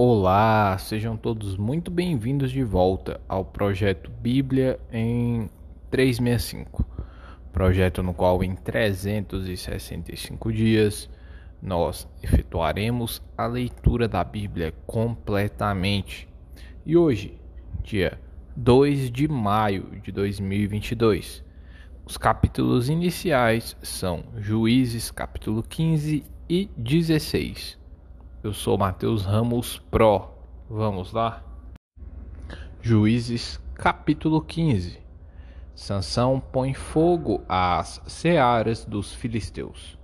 Olá, sejam todos muito bem-vindos de volta ao projeto Bíblia em 365. Projeto no qual em 365 dias nós efetuaremos a leitura da Bíblia completamente. E hoje, dia 2 de maio de 2022, os capítulos iniciais são Juízes capítulo 15 e 16. Eu sou Mateus Ramos Pro. Vamos lá? Juízes capítulo 15. Sansão põe fogo às searas dos filisteus.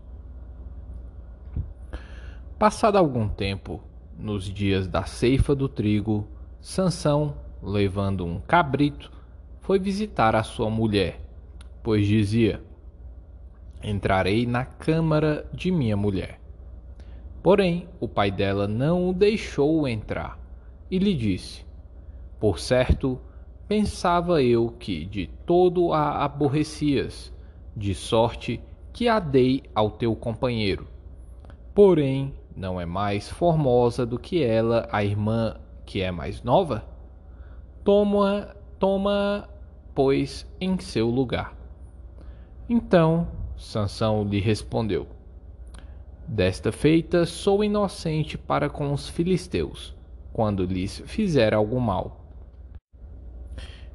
Passado algum tempo, nos dias da ceifa do trigo, Sansão, levando um cabrito, foi visitar a sua mulher, pois dizia: Entrarei na câmara de minha mulher. Porém, o pai dela não o deixou entrar e lhe disse: Por certo, pensava eu que de todo a aborrecias, de sorte que a dei ao teu companheiro. Porém, não é mais formosa do que ela, a irmã que é mais nova? Toma, toma, pois, em seu lugar. Então, Sansão lhe respondeu: Desta feita sou inocente para com os filisteus, quando lhes fizer algum mal.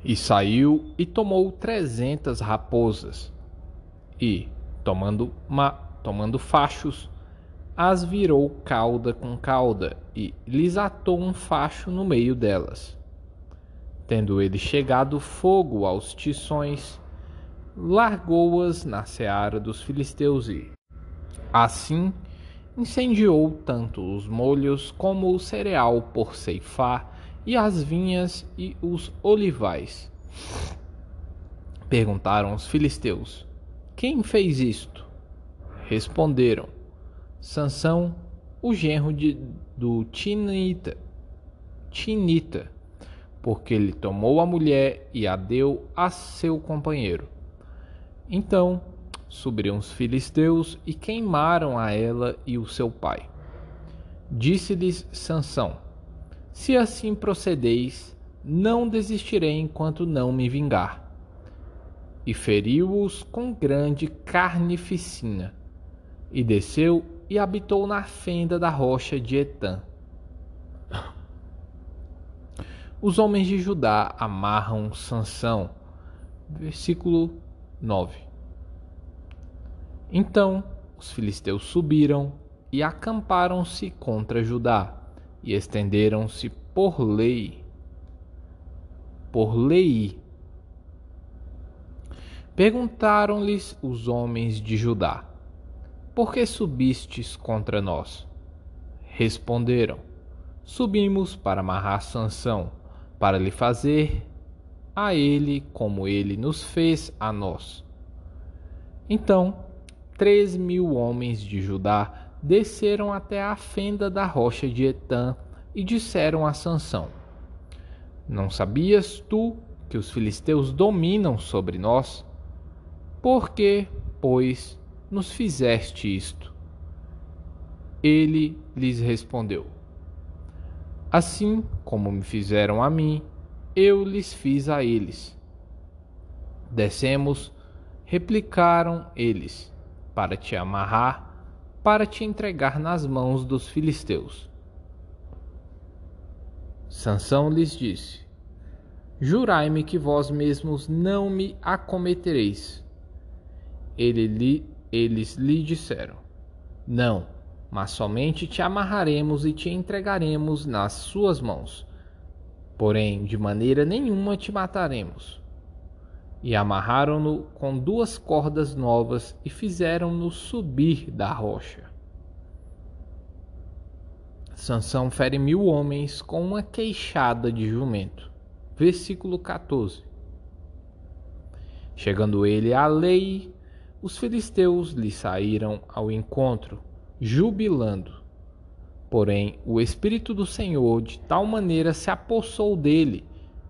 E saiu e tomou trezentas raposas, e, tomando, ma, tomando fachos, as virou cauda com cauda, e lhes atou um facho no meio delas. Tendo ele chegado fogo aos tições, largou-as na seara dos filisteus e, Assim, incendiou tanto os molhos como o cereal por ceifar, e as vinhas e os olivais. Perguntaram os filisteus: Quem fez isto? Responderam: Sansão, o genro de, do Tinita, Tinita, porque ele tomou a mulher e a deu a seu companheiro. Então subiram os filisteus e queimaram a ela e o seu pai. Disse-lhes Sansão: Se assim procedeis, não desistirei enquanto não me vingar. E feriu-os com grande carnificina, e desceu e habitou na fenda da rocha de Etã. Os homens de Judá amarram Sansão. Versículo 9. Então os filisteus subiram e acamparam-se contra Judá e estenderam-se por lei por lei Perguntaram-lhes os homens de Judá: Por que subistes contra nós? Responderam: Subimos para amarrar Sansão, para lhe fazer a ele como ele nos fez a nós. Então três mil homens de Judá desceram até a fenda da rocha de Etã e disseram a Sansão: Não sabias tu que os filisteus dominam sobre nós? Por que, pois, nos fizeste isto? Ele lhes respondeu: Assim como me fizeram a mim, eu lhes fiz a eles. Descemos, replicaram eles para te amarrar, para te entregar nas mãos dos filisteus. Sansão lhes disse: Jurai-me que vós mesmos não me acometereis. Ele lhe, eles lhe disseram: Não, mas somente te amarraremos e te entregaremos nas suas mãos. Porém, de maneira nenhuma te mataremos e amarraram-no com duas cordas novas e fizeram-no subir da rocha. Sansão fere mil homens com uma queixada de jumento. Versículo 14. Chegando ele à lei, os filisteus lhe saíram ao encontro, jubilando. Porém, o Espírito do Senhor de tal maneira se apossou dele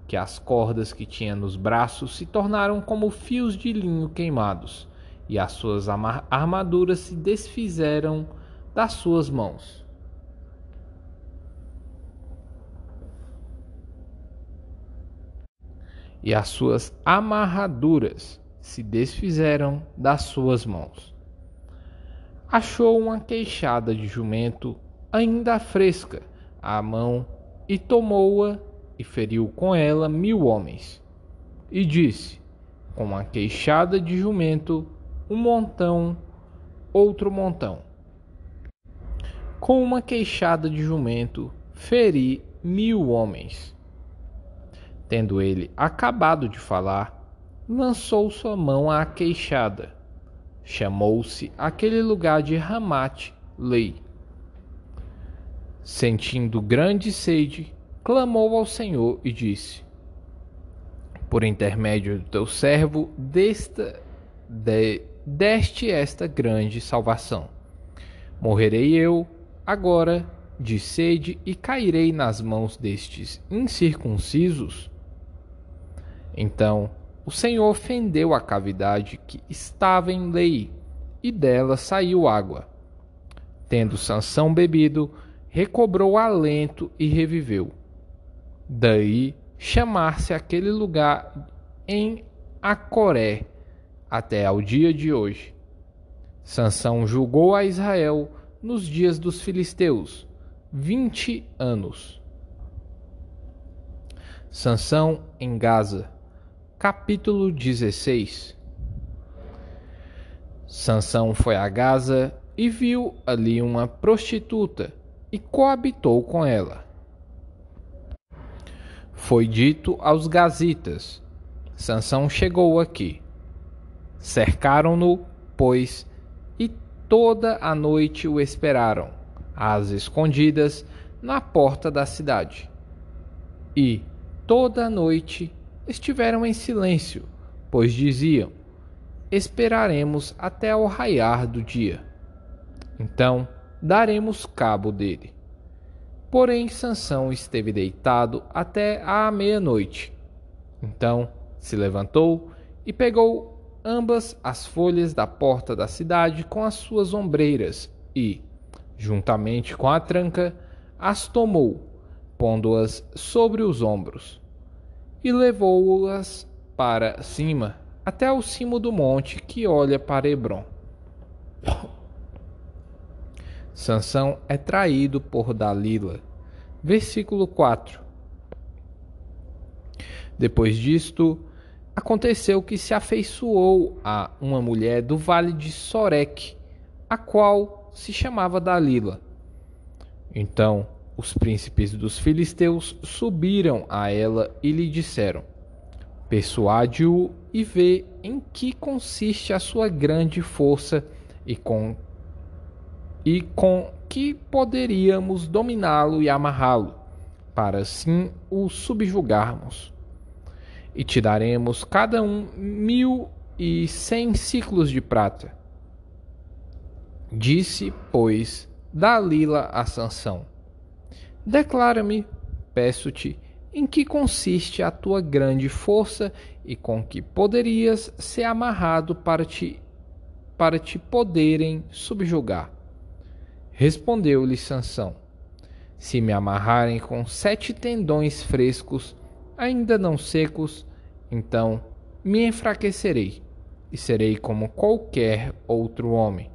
que as cordas que tinha nos braços se tornaram como fios de linho queimados, e as suas armaduras se desfizeram das suas mãos. E as suas amarraduras se desfizeram das suas mãos. Achou uma queixada de jumento ainda fresca à mão e tomou-a e feriu com ela mil homens. E disse: Com uma queixada de jumento, um montão, outro montão. Com uma queixada de jumento, feri mil homens. Tendo ele acabado de falar, lançou sua mão à queixada. Chamou-se aquele lugar de Ramate Lei. Sentindo grande sede, clamou ao Senhor e disse: Por intermédio do teu servo, desta, de, deste esta grande salvação. Morrerei eu, agora, de sede e cairei nas mãos destes incircuncisos? Então o Senhor fendeu a cavidade que estava em Lei, e dela saiu água. Tendo Sansão bebido, recobrou alento e reviveu. Daí chamar-se aquele lugar em Acoré até ao dia de hoje. Sansão julgou a Israel nos dias dos filisteus, vinte anos. Sansão em Gaza Capítulo 16 Sansão foi a Gaza e viu ali uma prostituta e coabitou com ela. Foi dito aos gazitas: Sansão chegou aqui. Cercaram-no, pois, e toda a noite o esperaram, às escondidas, na porta da cidade. E toda a noite estiveram em silêncio, pois diziam: Esperaremos até ao raiar do dia. Então daremos cabo dele. Porém, Sansão esteve deitado até à meia-noite. Então se levantou e pegou ambas as folhas da porta da cidade com as suas ombreiras e, juntamente com a tranca, as tomou, pondo-as sobre os ombros e levou-as para cima, até o cimo do monte que olha para Hebron. Sansão é traído por Dalila. Versículo 4. Depois disto, aconteceu que se afeiçoou a uma mulher do vale de Sorek, a qual se chamava Dalila. Então, os príncipes dos filisteus subiram a ela e lhe disseram: Persuade-o e vê em que consiste a sua grande força e com e com que poderíamos dominá-lo e amarrá-lo, para assim o subjugarmos. E te daremos cada um mil e cem ciclos de prata. Disse, pois, Dalila a Sansão: Declara-me, peço-te, em que consiste a tua grande força e com que poderias ser amarrado para te, para te poderem subjugar. Respondeu-lhe Sansão: Se me amarrarem com sete tendões frescos, ainda não secos, então me enfraquecerei e serei como qualquer outro homem.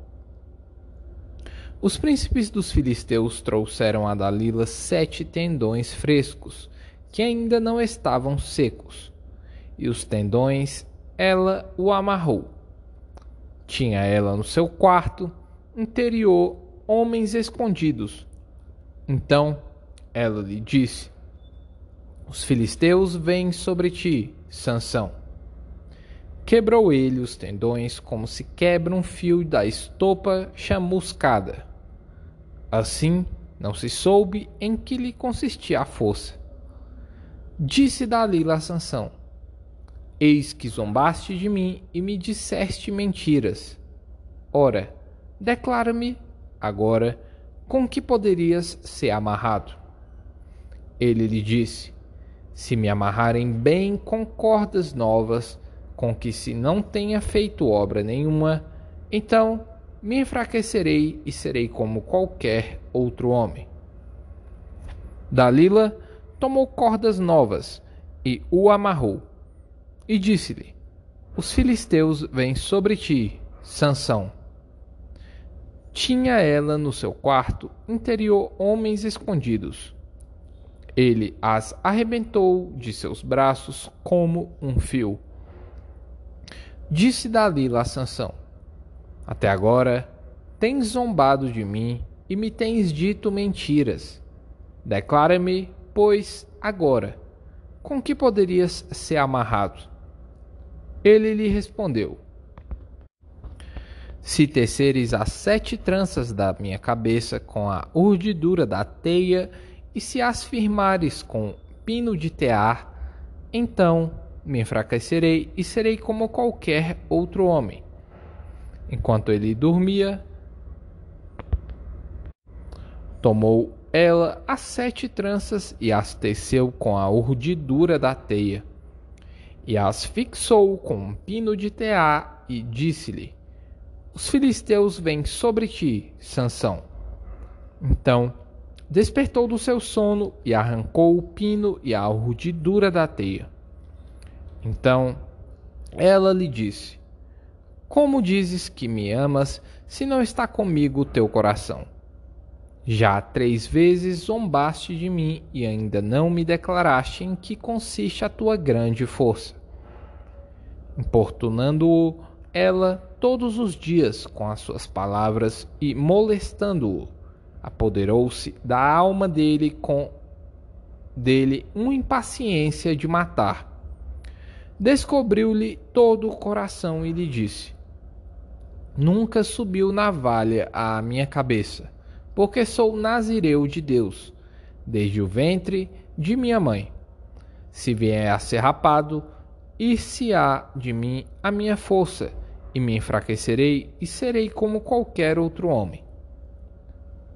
Os príncipes dos filisteus trouxeram a Dalila sete tendões frescos, que ainda não estavam secos, e os tendões ela o amarrou. Tinha ela no seu quarto interior homens escondidos. Então ela lhe disse: Os filisteus vêm sobre ti, Sansão. Quebrou ele os tendões como se quebra um fio da estopa chamuscada. Assim, não se soube em que lhe consistia a força. Disse Dalila a Sansão: Eis que zombaste de mim e me disseste mentiras. Ora, declara-me agora com que poderias ser amarrado. Ele lhe disse: Se me amarrarem bem com cordas novas, com que se não tenha feito obra nenhuma, então me enfraquecerei e serei como qualquer outro homem. Dalila tomou cordas novas e o amarrou, e disse-lhe: Os filisteus vêm sobre ti, Sansão. Tinha ela no seu quarto interior homens escondidos. Ele as arrebentou de seus braços como um fio. Disse Dalila a Sansão: Até agora tens zombado de mim e me tens dito mentiras. Declara-me, pois, agora, com que poderias ser amarrado? Ele lhe respondeu: Se teceres as sete tranças da minha cabeça com a urdidura da teia, e se as firmares com pino de tear, então me enfraquecerei e serei como qualquer outro homem. Enquanto ele dormia, tomou ela as sete tranças e as teceu com a urdidura da teia, e as fixou com um pino de tear, e disse-lhe: Os filisteus vêm sobre ti, Sansão. Então despertou do seu sono e arrancou o pino e a urdidura da teia. Então ela lhe disse: Como dizes que me amas se não está comigo o teu coração? Já três vezes zombaste de mim e ainda não me declaraste em que consiste a tua grande força. Importunando-o ela todos os dias com as suas palavras e molestando-o, apoderou-se da alma dele com dele uma impaciência de matar descobriu-lhe todo o coração e lhe disse: Nunca subiu navalha à minha cabeça, porque sou nazireu de Deus, desde o ventre de minha mãe. Se vier a ser rapado, ir-se-á de mim a minha força, e me enfraquecerei e serei como qualquer outro homem.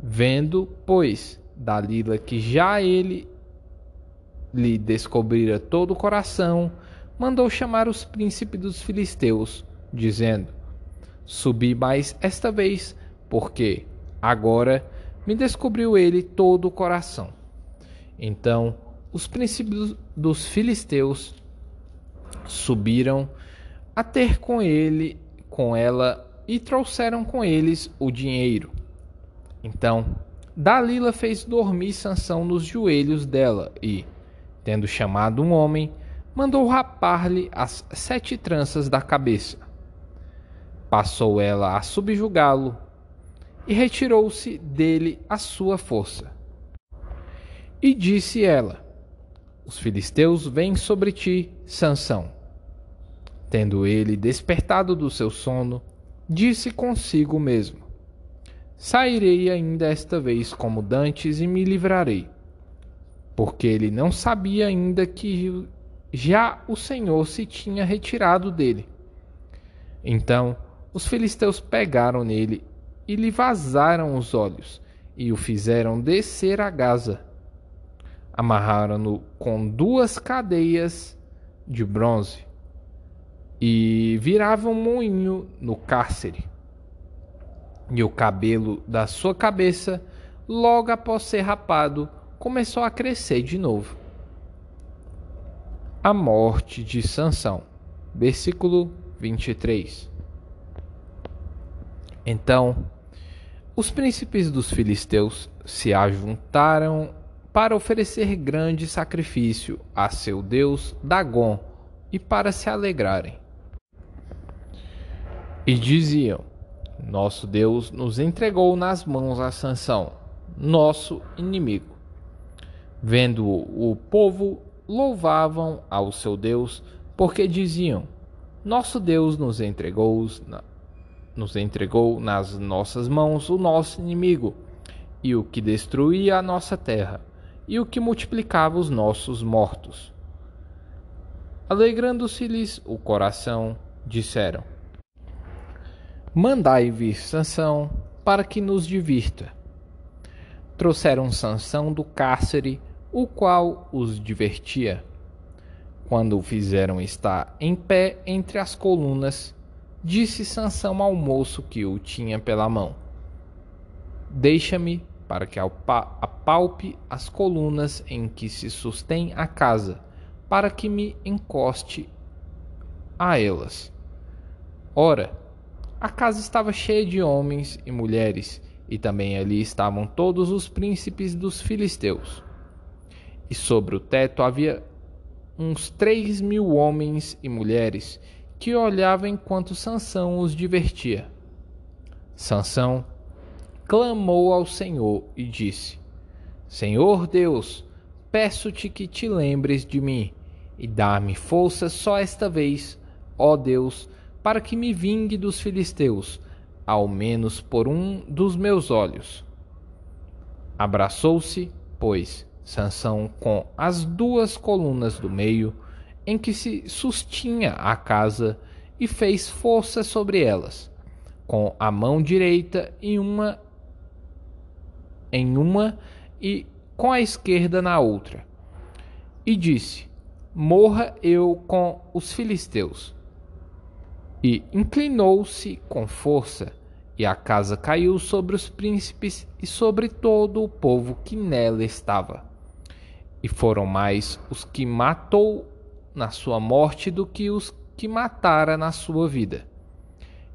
Vendo, pois, Dalila que já ele lhe descobrira todo o coração, mandou chamar os príncipes dos filisteus, dizendo: Subi mais esta vez, porque agora me descobriu ele todo o coração. Então os príncipes dos filisteus subiram a ter com ele, com ela, e trouxeram com eles o dinheiro. Então Dalila fez dormir Sansão nos joelhos dela e, tendo chamado um homem, mandou rapar-lhe as sete tranças da cabeça. Passou ela a subjugá-lo e retirou-se dele a sua força. E disse ela: Os filisteus vêm sobre ti, Sansão. Tendo ele despertado do seu sono, disse consigo mesmo: Sairei ainda esta vez como dantes e me livrarei. Porque ele não sabia ainda que já o Senhor se tinha retirado dele. Então os filisteus pegaram nele e lhe vazaram os olhos e o fizeram descer a Gaza. Amarraram-no com duas cadeias de bronze e viravam um moinho no cárcere. E o cabelo da sua cabeça, logo após ser rapado, começou a crescer de novo a morte de Sansão. Versículo 23. Então, os príncipes dos filisteus se ajuntaram para oferecer grande sacrifício a seu deus Dagon e para se alegrarem. E diziam: Nosso Deus nos entregou nas mãos a Sansão, nosso inimigo. Vendo o povo louvavam ao seu Deus, porque diziam: Nosso Deus nos entregou, nos entregou nas nossas mãos o nosso inimigo, e o que destruía a nossa terra, e o que multiplicava os nossos mortos. Alegrando-se-lhes o coração, disseram: Mandai vir Sansão para que nos divirta. Trouxeram Sansão do cárcere o qual os divertia. Quando o fizeram estar em pé entre as colunas, disse Sansão ao moço que o tinha pela mão: Deixa-me para que apalpe as colunas em que se sustém a casa, para que me encoste a elas. Ora, a casa estava cheia de homens e mulheres, e também ali estavam todos os príncipes dos filisteus. E sobre o teto havia uns três mil homens e mulheres que olhavam enquanto Sansão os divertia. Sansão clamou ao Senhor e disse: Senhor Deus, peço-te que te lembres de mim e dá-me força só esta vez, ó Deus, para que me vingue dos filisteus, ao menos por um dos meus olhos. Abraçou-se, pois, Sansão com as duas colunas do meio, em que se sustinha a casa, e fez força sobre elas, com a mão direita em uma em uma e com a esquerda na outra. E disse: Morra eu com os filisteus. E inclinou-se com força, e a casa caiu sobre os príncipes e sobre todo o povo que nela estava. E foram mais os que matou na sua morte do que os que matara na sua vida.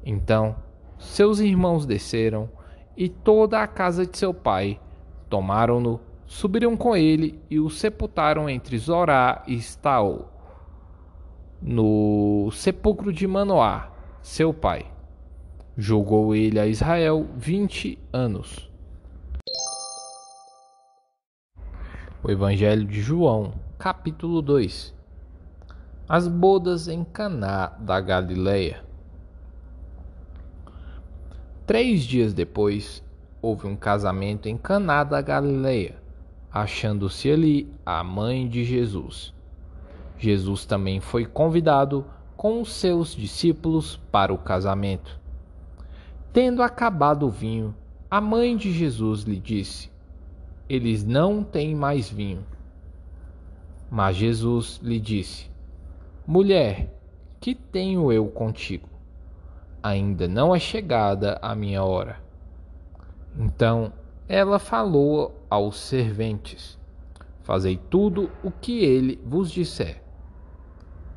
Então seus irmãos desceram, e toda a casa de seu pai tomaram-no, subiram com ele e o sepultaram entre Zorá e Estaol, no sepulcro de Manoá, seu pai. Julgou ele a Israel vinte anos. O Evangelho de João, capítulo 2 As bodas em Caná da Galileia. Três dias depois, houve um casamento em Caná da Galileia, achando-se ali a mãe de Jesus. Jesus também foi convidado com seus discípulos para o casamento. Tendo acabado o vinho, a mãe de Jesus lhe disse: Eles não têm mais vinho. Mas Jesus lhe disse: Mulher, que tenho eu contigo? ainda não é chegada a minha hora. Então ela falou aos serventes: Fazei tudo o que ele vos disser.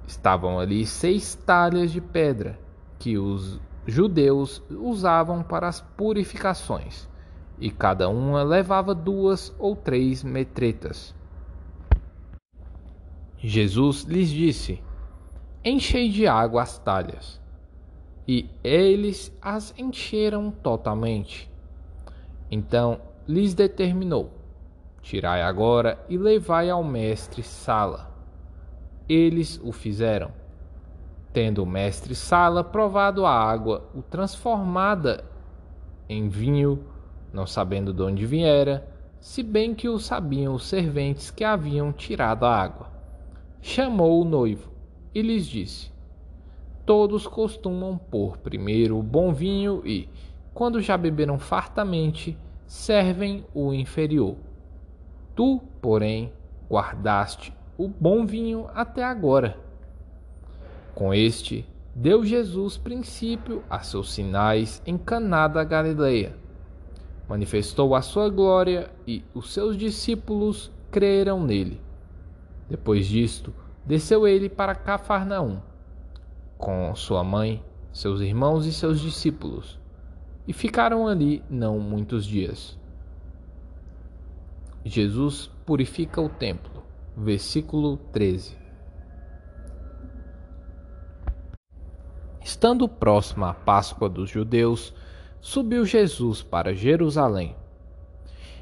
Estavam ali seis talhas de pedra que os judeus usavam para as purificações, e cada uma levava duas ou três metretas. Jesus lhes disse: Enchei de água as talhas e eles as encheram totalmente. Então lhes determinou: Tirai agora e levai ao mestre Sala. Eles o fizeram. Tendo o mestre Sala provado a água, o transformada em vinho, não sabendo de onde viera, se bem que o sabiam os serventes que haviam tirado a água, chamou o noivo e lhes disse: todos costumam pôr primeiro o bom vinho e, quando já beberam fartamente, servem o inferior. Tu, porém, guardaste o bom vinho até agora. Com este, deu Jesus princípio a seus sinais em Caná da Galileia. Manifestou a sua glória e os seus discípulos creram nele. Depois disto, desceu ele para Cafarnaum com sua mãe, seus irmãos e seus discípulos, e ficaram ali não muitos dias. Jesus purifica o templo. Versículo 13. Estando próximo à Páscoa dos judeus, subiu Jesus para Jerusalém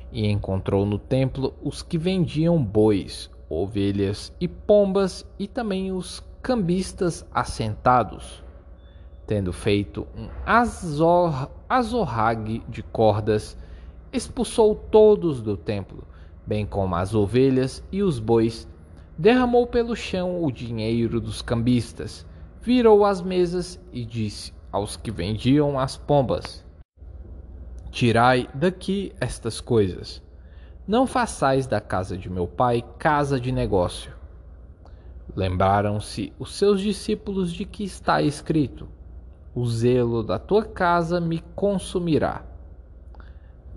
e encontrou no templo os que vendiam bois, ovelhas e pombas e também os cambistas assentados, tendo feito um azor, azorrague de cordas, expulsou todos do templo, bem como as ovelhas e os bois, derramou pelo chão o dinheiro dos cambistas, virou as mesas e disse aos que vendiam as pombas: Tirai daqui estas coisas. Não façais da casa de meu pai casa de negócio. Lembraram-se os seus discípulos de que está escrito: O zelo da tua casa me consumirá.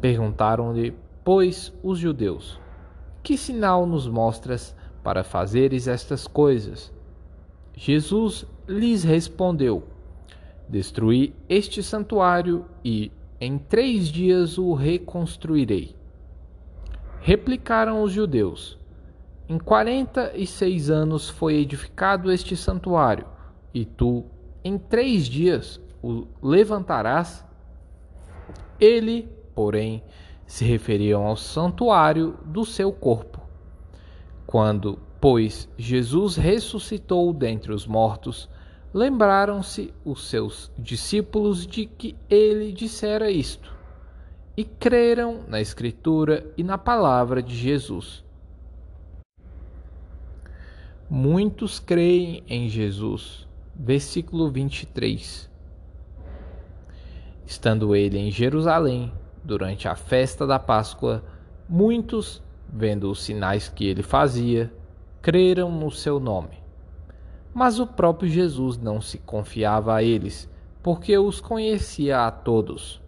Perguntaram-lhe, pois, os judeus: Que sinal nos mostras para fazeres estas coisas? Jesus lhes respondeu: Destruí este santuário e em três dias o reconstruirei. Replicaram os judeus: Em quarenta e seis anos foi edificado este santuário, e tu, em três dias, o levantarás? Ele, porém, se referiam ao santuário do seu corpo. Quando, pois, Jesus ressuscitou dentre os mortos, lembraram-se os seus discípulos de que ele dissera isto, e creram na Escritura e na palavra de Jesus. Muitos creem em Jesus. Versículo 23. Estando ele em Jerusalém, durante a festa da Páscoa, muitos, vendo os sinais que ele fazia, creram no seu nome. Mas o próprio Jesus não se confiava a eles, porque os conhecia a todos.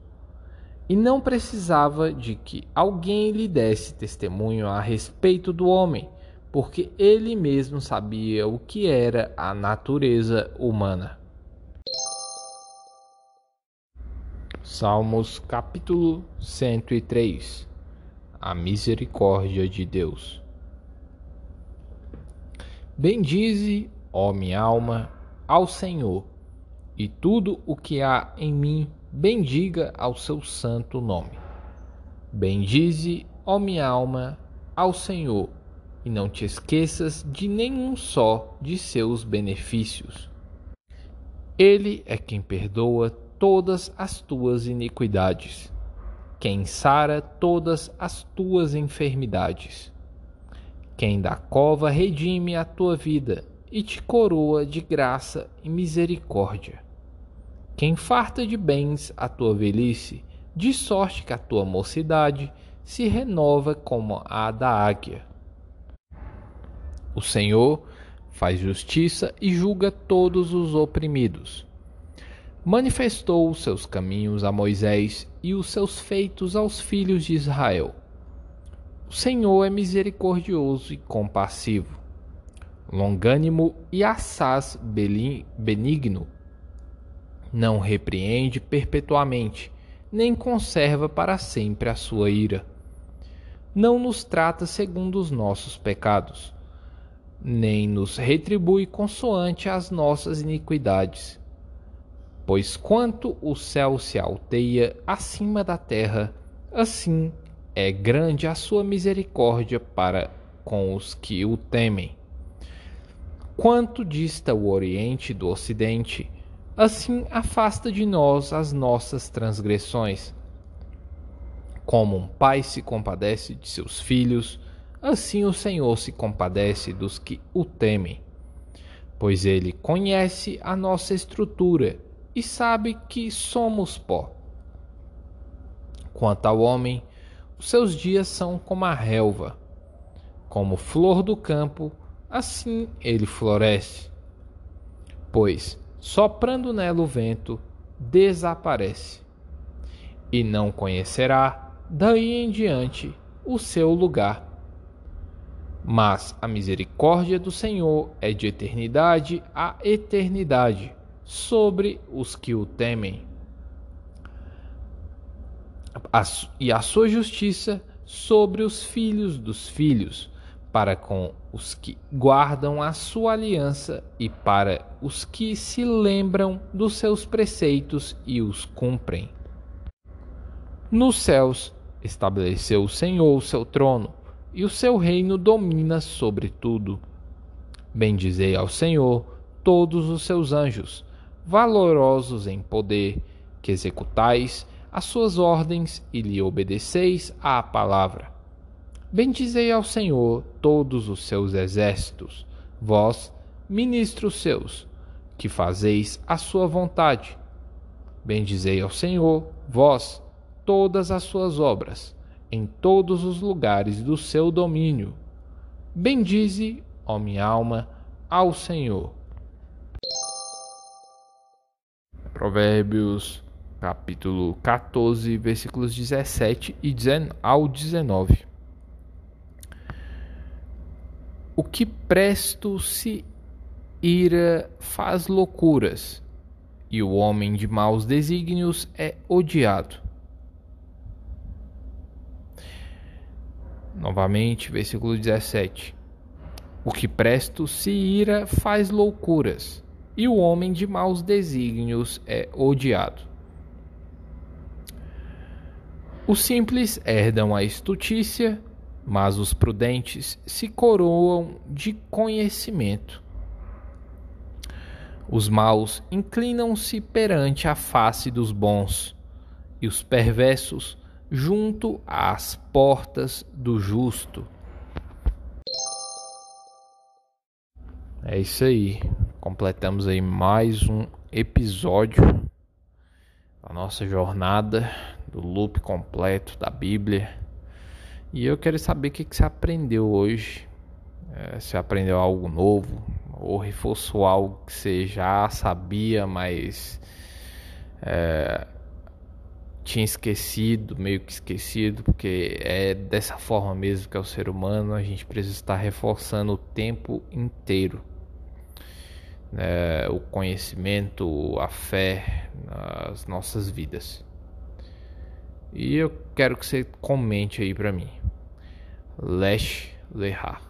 E não precisava de que alguém lhe desse testemunho a respeito do homem, porque ele mesmo sabia o que era a natureza humana. Salmos capítulo 103 A misericórdia de Deus. Bendize, ó minha alma, ao Senhor, e tudo o que há em mim bendiga ao seu santo nome. Bendize, ó minha alma, ao Senhor, e não te esqueças de nenhum só de seus benefícios. Ele é quem perdoa todas as tuas iniquidades, quem sara todas as tuas enfermidades, quem da cova redime a tua vida e te coroa de graça e misericórdia, quem farta de bens a tua velhice, de sorte que a tua mocidade se renova como a da águia. O Senhor faz justiça e julga todos os oprimidos manifestou os seus caminhos a Moisés e os seus feitos aos filhos de Israel. O Senhor é misericordioso e compassivo, longânimo e assaz benigno. Não repreende perpetuamente, nem conserva para sempre a sua ira. Não nos trata segundo os nossos pecados, nem nos retribui consoante as nossas iniquidades Pois quanto o céu se alteia acima da terra, assim é grande a sua misericórdia para com os que o temem. Quanto dista o Oriente do Ocidente, assim afasta de nós as nossas transgressões. Como um pai se compadece de seus filhos, assim o Senhor se compadece dos que o temem, pois ele conhece a nossa estrutura e sabe que somos pó. Quanto ao homem, os seus dias são como a relva, como flor do campo, assim ele floresce. Pois, soprando nela o vento, desaparece, e não conhecerá, daí em diante, o seu lugar. Mas a misericórdia do Senhor é de eternidade a eternidade sobre os que o temem, e a sua justiça sobre os filhos dos filhos, para com os que guardam a sua aliança e para os que se lembram dos seus preceitos e os cumprem. Nos céus estabeleceu o Senhor o seu trono, e o seu reino domina sobre tudo. Bendizei ao Senhor todos os seus anjos valorosos em poder, que executais as suas ordens e lhe obedeceis à palavra. Bendizei ao Senhor todos os seus exércitos, vós, ministros seus, que fazeis a sua vontade. Bendizei ao Senhor, vós, todas as suas obras, em todos os lugares do seu domínio. Bendize, ó minha alma, ao Senhor. Provérbios capítulo 14, versículos 17 e ao 19. O que presto se ira faz loucuras, e o homem de maus desígnios é odiado. Novamente, versículo 17. O que presto se ira faz loucuras, e o homem de maus desígnios é odiado. Os simples herdam a estutícia, mas os prudentes se coroam de conhecimento. Os maus inclinam-se perante a face dos bons, e os perversos junto às portas do justo. É isso aí. Completamos aí mais um episódio da nossa jornada do loop completo da Bíblia. E eu quero saber o que, você aprendeu hoje. É, se aprendeu algo novo ou reforçou algo que você já sabia, mas é, tinha esquecido, meio que esquecido, porque é dessa forma mesmo que é o ser humano, a gente precisa estar reforçando o tempo inteiro. Né, o conhecimento, a fé nas nossas vidas. E eu quero que você comente aí para mim. Lesh Lehar.